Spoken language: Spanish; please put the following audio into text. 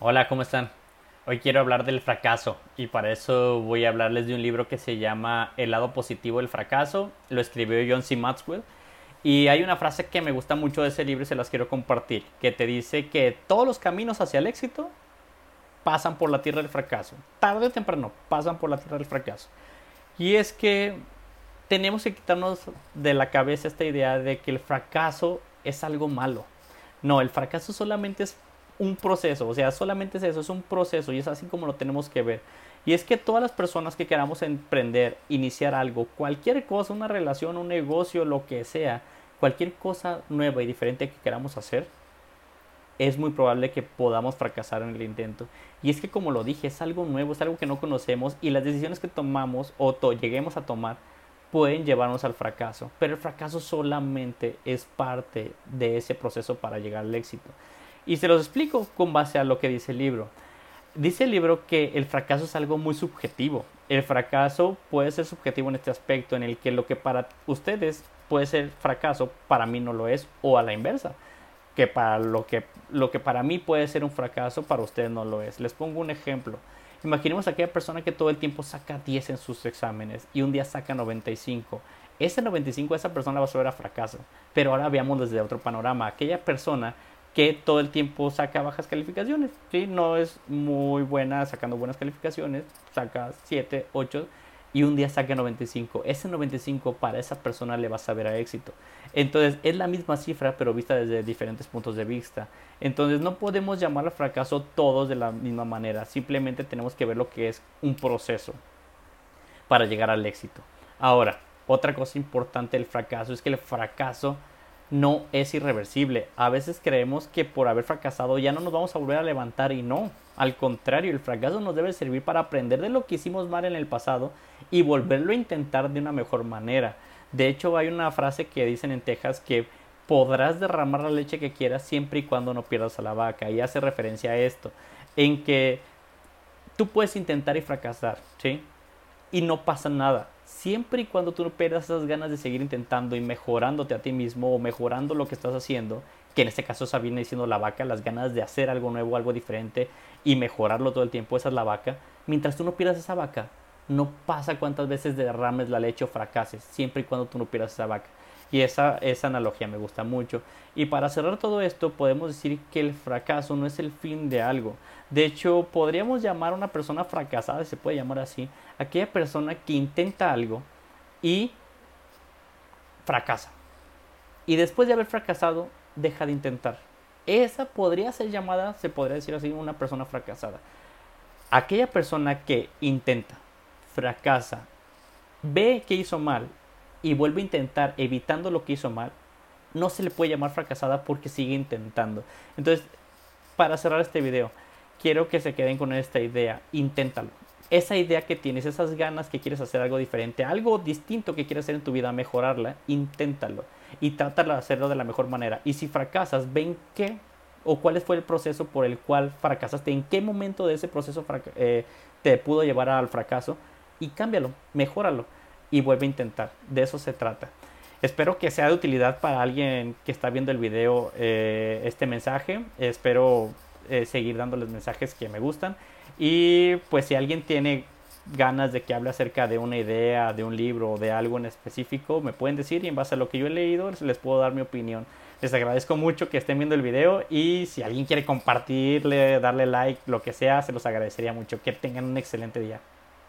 Hola, ¿cómo están? Hoy quiero hablar del fracaso y para eso voy a hablarles de un libro que se llama El lado positivo del fracaso. Lo escribió John C. Maxwell y hay una frase que me gusta mucho de ese libro y se las quiero compartir, que te dice que todos los caminos hacia el éxito pasan por la tierra del fracaso. Tarde o temprano pasan por la tierra del fracaso. Y es que tenemos que quitarnos de la cabeza esta idea de que el fracaso es algo malo. No, el fracaso solamente es un proceso, o sea, solamente es eso, es un proceso y es así como lo tenemos que ver. Y es que todas las personas que queramos emprender, iniciar algo, cualquier cosa, una relación, un negocio, lo que sea, cualquier cosa nueva y diferente que queramos hacer, es muy probable que podamos fracasar en el intento. Y es que como lo dije, es algo nuevo, es algo que no conocemos y las decisiones que tomamos o lleguemos a tomar pueden llevarnos al fracaso. Pero el fracaso solamente es parte de ese proceso para llegar al éxito. Y se los explico con base a lo que dice el libro. Dice el libro que el fracaso es algo muy subjetivo. El fracaso puede ser subjetivo en este aspecto, en el que lo que para ustedes puede ser fracaso, para mí no lo es, o a la inversa, que para lo que, lo que para mí puede ser un fracaso, para ustedes no lo es. Les pongo un ejemplo. Imaginemos a aquella persona que todo el tiempo saca 10 en sus exámenes y un día saca 95. Ese 95 esa persona va a ser a fracaso. Pero ahora veamos desde otro panorama. Aquella persona que todo el tiempo saca bajas calificaciones. ¿sí? No es muy buena sacando buenas calificaciones, saca 7, 8 y un día saca 95. Ese 95 para esa persona le va a saber a éxito. Entonces es la misma cifra pero vista desde diferentes puntos de vista. Entonces no podemos llamarlo fracaso todos de la misma manera. Simplemente tenemos que ver lo que es un proceso para llegar al éxito. Ahora, otra cosa importante del fracaso es que el fracaso no es irreversible. A veces creemos que por haber fracasado ya no nos vamos a volver a levantar y no. Al contrario, el fracaso nos debe servir para aprender de lo que hicimos mal en el pasado y volverlo a intentar de una mejor manera. De hecho, hay una frase que dicen en Texas que podrás derramar la leche que quieras siempre y cuando no pierdas a la vaca. Y hace referencia a esto, en que tú puedes intentar y fracasar, ¿sí? Y no pasa nada siempre y cuando tú no pierdas esas ganas de seguir intentando y mejorándote a ti mismo o mejorando lo que estás haciendo, que en este caso se viene diciendo la vaca, las ganas de hacer algo nuevo, algo diferente y mejorarlo todo el tiempo, esa es la vaca. Mientras tú no pierdas esa vaca, no pasa cuántas veces derrames la leche o fracases, siempre y cuando tú no pierdas esa vaca. Y esa, esa analogía me gusta mucho. Y para cerrar todo esto, podemos decir que el fracaso no es el fin de algo. De hecho, podríamos llamar a una persona fracasada, se puede llamar así, aquella persona que intenta algo y fracasa. Y después de haber fracasado, deja de intentar. Esa podría ser llamada, se podría decir así, una persona fracasada. Aquella persona que intenta, fracasa, ve que hizo mal y vuelve a intentar evitando lo que hizo mal, no se le puede llamar fracasada porque sigue intentando. Entonces, para cerrar este video, quiero que se queden con esta idea, inténtalo. Esa idea que tienes, esas ganas que quieres hacer algo diferente, algo distinto que quieres hacer en tu vida, mejorarla, inténtalo y trátalo de hacerlo de la mejor manera. Y si fracasas, ven qué o cuál fue el proceso por el cual fracasaste, en qué momento de ese proceso eh, te pudo llevar al fracaso y cámbialo, mejóralo y vuelve a intentar. De eso se trata. Espero que sea de utilidad para alguien que está viendo el video eh, este mensaje. Espero eh, seguir dándoles mensajes que me gustan. Y pues si alguien tiene ganas de que hable acerca de una idea, de un libro o de algo en específico, me pueden decir y en base a lo que yo he leído les puedo dar mi opinión. Les agradezco mucho que estén viendo el video y si alguien quiere compartirle, darle like, lo que sea, se los agradecería mucho. Que tengan un excelente día.